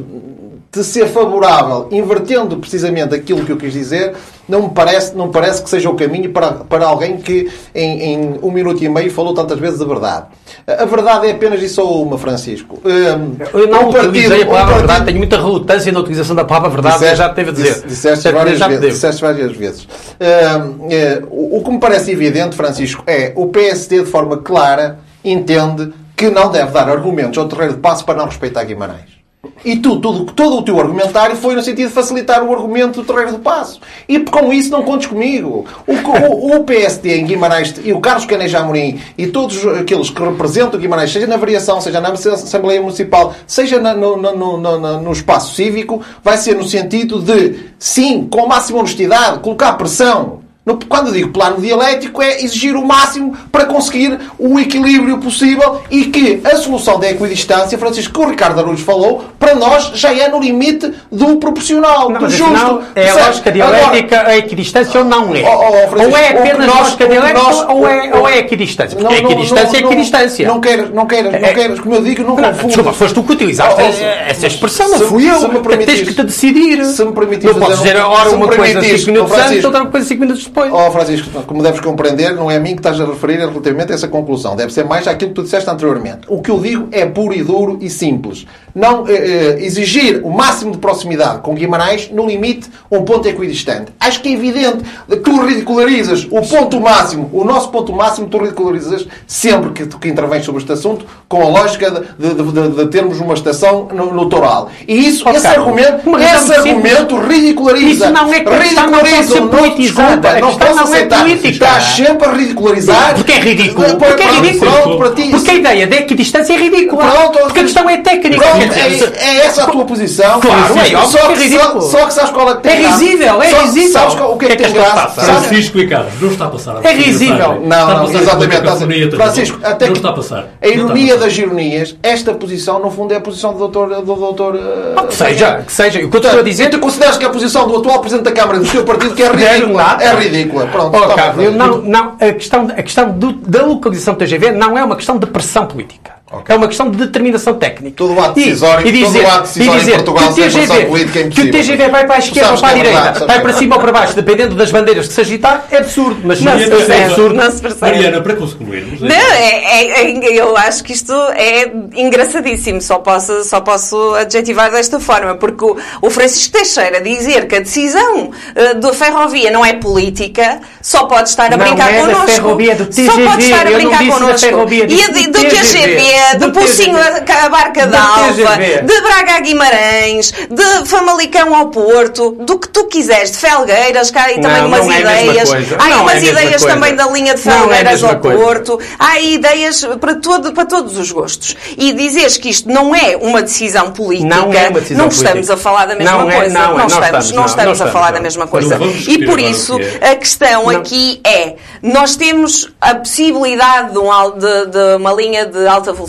de ser favorável, invertendo precisamente aquilo que eu quis dizer, não me parece, não me parece que seja o caminho para, para alguém que em, em um minuto e meio falou tantas vezes a verdade. A verdade é apenas e só uma, Francisco. Um, eu não um partido, utilizei a palavra um partido... verdade, tenho muita relutância na utilização da palavra verdade, disseste, já teve a dizer. Disseste várias, vezes, disseste várias vezes. Um, o que me parece evidente, Francisco, é o PSD, de forma clara, entende que não deve dar argumentos ao terreiro de passo para não respeitar Guimarães. E tu, tudo, todo o teu argumentário foi no sentido de facilitar o argumento do terreiro do passo. E com isso não contes comigo. O, o, o PSD em Guimarães e o Carlos Caneja Amorim e todos aqueles que representam Guimarães, seja na variação, seja na Assembleia Municipal, seja na, no, no, no, no espaço cívico, vai ser no sentido de, sim, com máxima honestidade, colocar pressão quando digo plano dialético, é exigir o máximo para conseguir o equilíbrio possível e que a solução da equidistância, Francisco, que o Ricardo Araújo falou, para nós já é no limite do proporcional, não, do justo. Afinal, é a lógica dialética Agora, a equidistância ou não é? Oh, oh, ou é apenas nós, lógica dialética nós, ou, é, ou é equidistância? Porque não, equidistância é equidistância. Não queiras, não queiras, não é, queiras, como eu digo, não, não Desculpa, foste tu que utilizaste oh, oh, essa expressão, não fui eu. Se me tens que te decidir. Se me não podes dizer, ora uma coisa 5 minutos antes, outra coisa 5 minutos depois. Oh, Francisco, como deves compreender, não é a mim que estás a referir relativamente a essa conclusão. Deve ser mais àquilo que tu disseste anteriormente. O que eu digo é puro e duro e simples. Não eh, eh, exigir o máximo de proximidade com Guimarães, no limite, um ponto equidistante. Acho que é evidente que tu ridicularizas o ponto máximo, o nosso ponto máximo, tu ridicularizas sempre que, que intervens sobre este assunto com a lógica de, de, de, de termos uma estação no, no Toral. E isso, esse argumento, esse argumento ridiculariza. Isso não é questão, não pode ser politizada. Desculpa, não, é política. Estás sempre a ridicularizar. Porque é ridículo. Porque é ridículo. Pronto, para ti. Porque a ideia de equidistância é ridícula. Pronto, porque a questão é técnica. Pronto, é, é, essa a tua posição. Claro, é óbvio só que, é ridículo. Só, só que sabes qual é que tem É risível, é risível. Sabes o que é que, tem graça? Francisco e Carlos, não está a passar. É risível. Não, não, exatamente. Francisco, até não está a passar. A ironia das ironias, esta posição, no fundo, é a posição do doutor... Do doutor uh, que seja, que seja. O que eu estou a dizer... Tu consideras que a posição do atual Presidente da Câmara do seu partido que é ridícula? É ridícula. Pronto. Oh, Carlos, não, não, a questão, a questão do, da localização do TGV não é uma questão de pressão política. Okay. É uma questão de determinação técnica. Todo o ato decisório, e, e dizer, todo o ato decisório dizer, em Portugal que o TGV, política é que o TGV vai para a esquerda ou para a direita, vai para cima ou para baixo, dependendo das bandeiras que se agitar, é absurdo. Mas não, Mariana, é absurdo. Não se percebe. Mariana, para concluirmos. Não, é, é, é, eu acho que isto é engraçadíssimo. Só posso, só posso adjetivar desta forma, porque o, o Francisco Teixeira dizer que a decisão uh, da ferrovia não é política, só pode estar a não brincar é connosco. Da ferrovia do TGV. Só pode estar a brincar connosco. E a, do TGV, do Pocinho a Barca d'Alva, de Braga a Guimarães, de Famalicão ao Porto, do que tu quiseres, de Felgueiras, cá aí também não, umas não é ideias. Há não umas é ideias também da linha de é Felgueiras é ao coisa. Porto. Há ideias para, todo, para todos os gostos. E dizeres que isto não é uma decisão política, não, é uma decisão não estamos política. a falar da mesma não coisa. É, não, não, estamos, não, estamos, a falar da mesma coisa. E por isso, a questão aqui é, nós temos a possibilidade de, um, de, de uma linha de alta velocidade.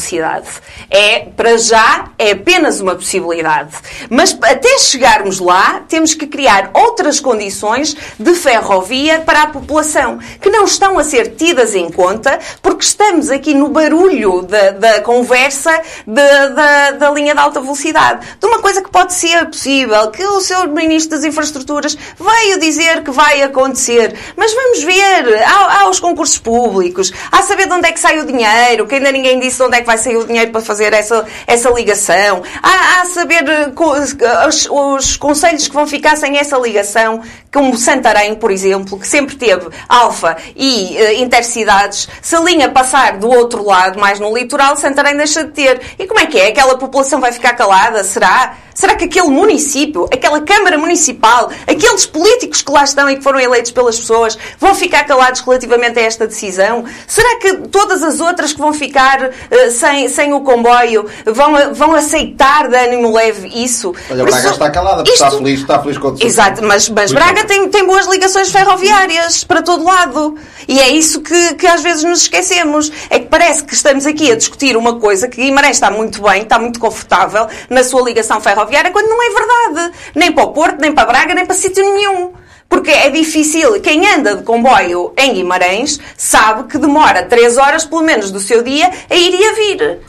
É, para já, é apenas uma possibilidade. Mas até chegarmos lá, temos que criar outras condições de ferrovia para a população, que não estão a ser tidas em conta, porque estamos aqui no barulho da, da conversa de, da, da linha de alta velocidade. De uma coisa que pode ser possível, que o Sr. Ministro das Infraestruturas veio dizer que vai acontecer. Mas vamos ver, há, há os concursos públicos, há saber de onde é que sai o dinheiro, que ainda ninguém disse de onde é que vai sair o dinheiro para fazer essa, essa ligação. Há, há saber uh, os, os conselhos que vão ficar sem essa ligação, como Santarém, por exemplo, que sempre teve alfa e uh, intercidades. Se a linha passar do outro lado, mais no litoral, Santarém deixa de ter. E como é que é? Aquela população vai ficar calada? Será? Será que aquele município, aquela Câmara Municipal, aqueles políticos que lá estão e que foram eleitos pelas pessoas, vão ficar calados relativamente a esta decisão? Será que todas as outras que vão ficar uh, sem, sem o comboio vão, vão aceitar de ânimo leve isso? Olha, Braga isso, está calada, porque isto... está feliz, está feliz com o Exato, mas, mas Braga tem, tem boas ligações ferroviárias para todo lado. E é isso que, que às vezes nos esquecemos. É que parece que estamos aqui a discutir uma coisa que Guimarães está muito bem, está muito confortável na sua ligação ferroviária, quando não é verdade. Nem para o Porto, nem para Braga, nem para sítio nenhum. Porque é difícil. Quem anda de comboio em Guimarães sabe que demora 3 horas, pelo menos, do seu dia a ir e a vir.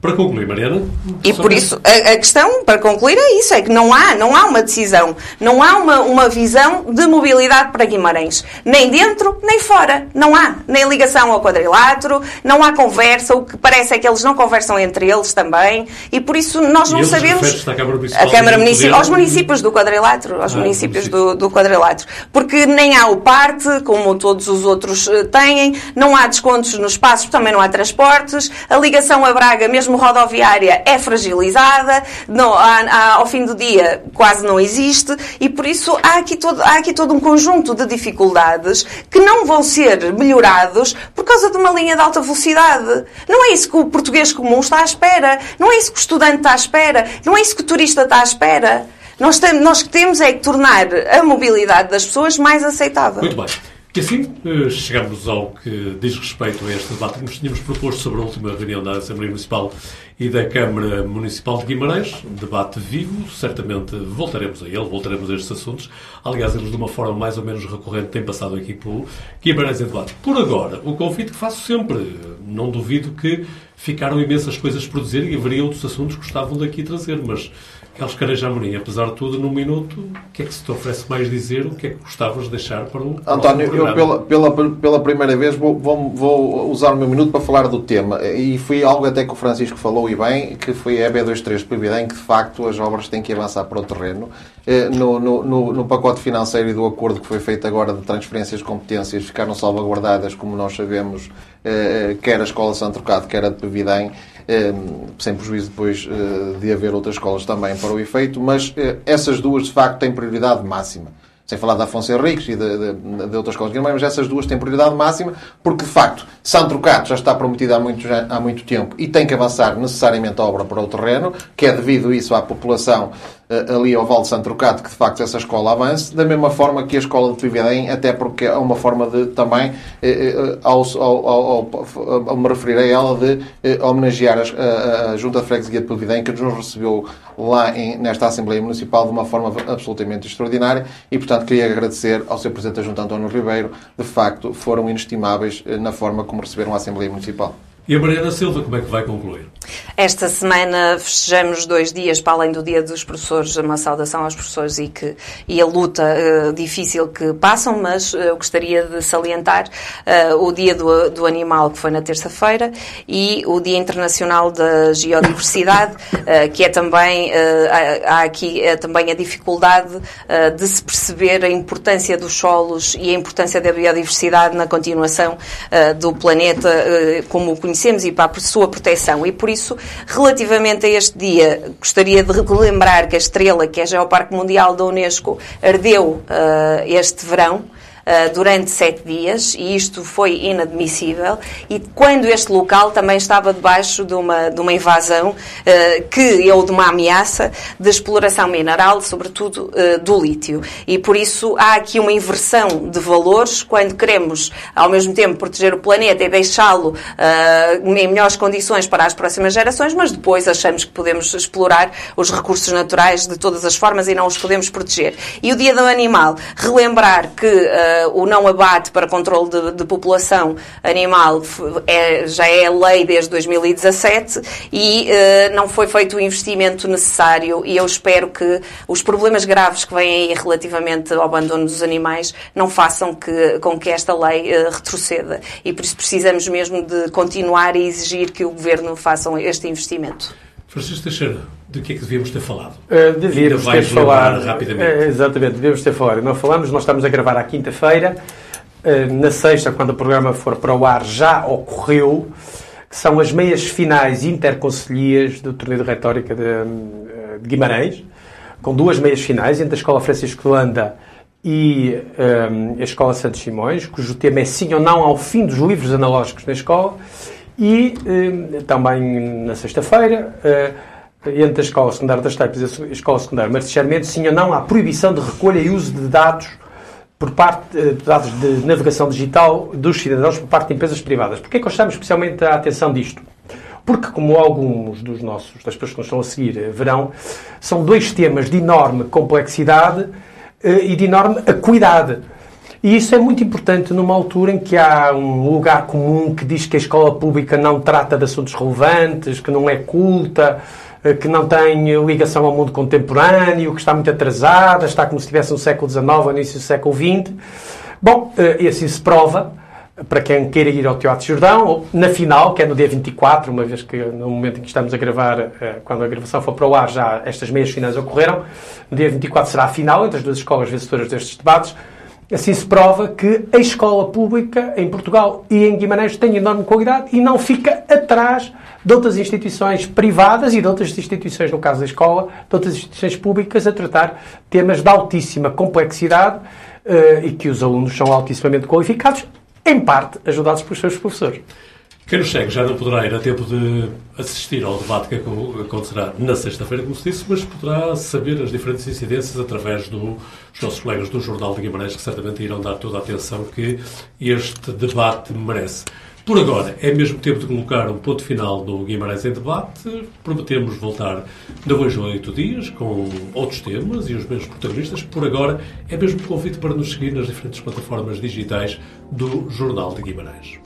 Para concluir, Mariana. E por isso, a, a, questão, para concluir, é isso: é que não há, não há uma decisão, não há uma, uma visão de mobilidade para Guimarães. Nem dentro, nem fora. Não há. Nem ligação ao quadrilátero, não há conversa. O que parece é que eles não conversam entre eles também. E por isso nós não sabemos. A Câmara Municipal. A Câmara Municipal aos municípios do quadrilátero. Aos ah, municípios do, do quadrilátero. Porque nem há o parte, como todos os outros eh, têm, não há descontos nos espaços, também não há transportes. A ligação a Braga, mesmo mesmo rodoviária é fragilizada, não, há, há, ao fim do dia quase não existe e por isso há aqui, todo, há aqui todo um conjunto de dificuldades que não vão ser melhorados por causa de uma linha de alta velocidade. Não é isso que o português comum está à espera, não é isso que o estudante está à espera, não é isso que o turista está à espera. Nós, tem, nós temos é que tornar a mobilidade das pessoas mais aceitável. Muito bem. E assim eh, chegamos ao que diz respeito a este debate que nos tínhamos proposto sobre a última reunião da Assembleia Municipal e da Câmara Municipal de Guimarães. Debate vivo, certamente voltaremos a ele, voltaremos a estes assuntos. Aliás, eles de uma forma mais ou menos recorrente têm passado aqui pelo Guimarães em debate. Por agora, o convite que faço sempre, não duvido que ficaram imensas coisas por dizer e haveria outros assuntos que gostavam daqui trazer, mas Carlos Careja Amorim, apesar de tudo, num minuto, o que é que se te oferece mais dizer? O que é que gostavas de deixar para o António, eu pela, pela, pela primeira vez vou, vou, vou, usar o meu minuto para falar do tema. E foi algo até que o Francisco falou e bem, que foi a EB23 Previdem, que de facto as obras têm que avançar para o terreno. Eh, no, no, no, no pacote financeiro e do acordo que foi feito agora de transferências de competências ficaram salvaguardadas, como nós sabemos, eh, eh, quer a Escola Santo Trocado, quer a de Previdem. Ehm, sem prejuízo depois eh, de haver outras escolas também para o efeito, mas eh, essas duas de facto têm prioridade máxima. Sem falar da Afonso Henriques e de, de, de outras escolas mas essas duas têm prioridade máxima, porque de facto São Trocado já está prometido há muito, já, há muito tempo e tem que avançar necessariamente a obra para o terreno, que é devido isso à população ali ao Val de Santo Trocado que de facto essa escola avance, da mesma forma que a escola de Vivedém, até porque é uma forma de também, eh, eh, ao, ao, ao, ao, me referir a ela, de homenagear a, a Junta de Freguesia de Vivedém, que nos recebeu lá em, nesta Assembleia Municipal de uma forma absolutamente extraordinária. E, portanto, queria agradecer ao seu Presidente da Junta, António Ribeiro, de facto foram inestimáveis na forma como receberam a Assembleia Municipal. E a Mariana Silva, como é que vai concluir? Esta semana festejamos dois dias, para além do Dia dos Professores, uma saudação aos professores e, que, e a luta uh, difícil que passam, mas uh, eu gostaria de salientar uh, o Dia do, do, Animal, que foi na terça-feira, e o Dia Internacional da Geodiversidade, que é também, há aqui é também a dificuldade de se perceber a importância dos solos e a importância da biodiversidade na continuação do planeta como o conhecemos conhecemos e para a sua proteção. E por isso, relativamente a este dia, gostaria de relembrar que a estrela, que é Geoparque Mundial da Unesco, ardeu uh, este verão uh, durante sete dias e isto foi inadmissível. E quando este local também estava debaixo de uma, de uma invasão uh, que ou de uma ameaça de exploração mineral, sobretudo uh, do lítio. E por isso há aqui uma inversão de valores quando queremos ao mesmo tempo proteger o planeta e deixá-lo em melhores condições para as próximas gerações, mas depois achamos que podemos explorar os recursos naturais de todas as formas e não os podemos proteger. E o Dia do Animal, relembrar que o não abate para controle de, de população animal é, já é lei desde 2017 e uh, não foi feito o investimento necessário e eu espero que os problemas graves que vêm aí relativamente ao abandono dos animais não façam que, com que esta lei uh, retroceda. E por isso precisamos mesmo de continuar a exigir que o Governo faça este investimento. Francisco Teixeira, de que é que devíamos ter falado? Uh, devíamos ter falado. Rapidamente. Uh, exatamente, devíamos ter falado. Não falamos, nós estamos a gravar à quinta-feira. Uh, na sexta, quando o programa for para o ar, já ocorreu, que são as meias finais interconselhias do torneio de retórica de, de, Guimarães, com duas meias finais, entre a Escola Francisco de Landa e a Escola Santos Simões, cujo tema é sim ou não ao fim dos livros analógicos na escola. E também na sexta-feira entre a Escola Secundária das Tapes e a Escola Secundária Martins sim ou não há proibição de recolha e uso de dados por parte eh, de dados de navegação digital dos cidadãos por parte de empresas privadas. Porquê é que estamos especialmente a atenção disto? Porque, como alguns dos nossos, das pessoas que nos estão a seguir eh, verão, são dois temas de enorme complexidade eh, e de enorme acuidade. E isso é muito importante numa altura em que há um lugar comum que diz que a escola pública não trata de assuntos relevantes, que não é culta, eh, que não tem ligação ao mundo contemporâneo, que está muito atrasada, está como se estivesse no século XIX ou início do século XX. Bom, eh, e assim se prova, para quem queira ir ao Teatro Jordão, na final, que é no dia 24, uma vez que no momento em que estamos a gravar, eh, quando a gravação for para o ar, já estas meias finais ocorreram, no dia 24 será a final entre as duas escolas vencedoras destes debates. Assim se prova que a escola pública em Portugal e em Guimarães tem enorme qualidade e não fica atrás de outras instituições privadas e de outras instituições, no caso da escola, de outras instituições públicas a tratar temas de altíssima complexidade uh, e que os alunos são altissimamente qualificados, em parte ajudados pelos seus professores. Quem nos segue já não poderá ir a tempo de assistir ao debate que acontecerá na sexta-feira, como se disse, mas poderá saber as diferentes incidências através dos nossos colegas do Jornal de Guimarães, que certamente irão dar toda a atenção que este debate merece. Por agora, é mesmo tempo de colocar um ponto final no Guimarães em Debate. Prometemos voltar de oito dias com outros temas e os mesmos protagonistas. Por agora, é mesmo convite para nos seguir nas diferentes plataformas digitais do Jornal de Guimarães.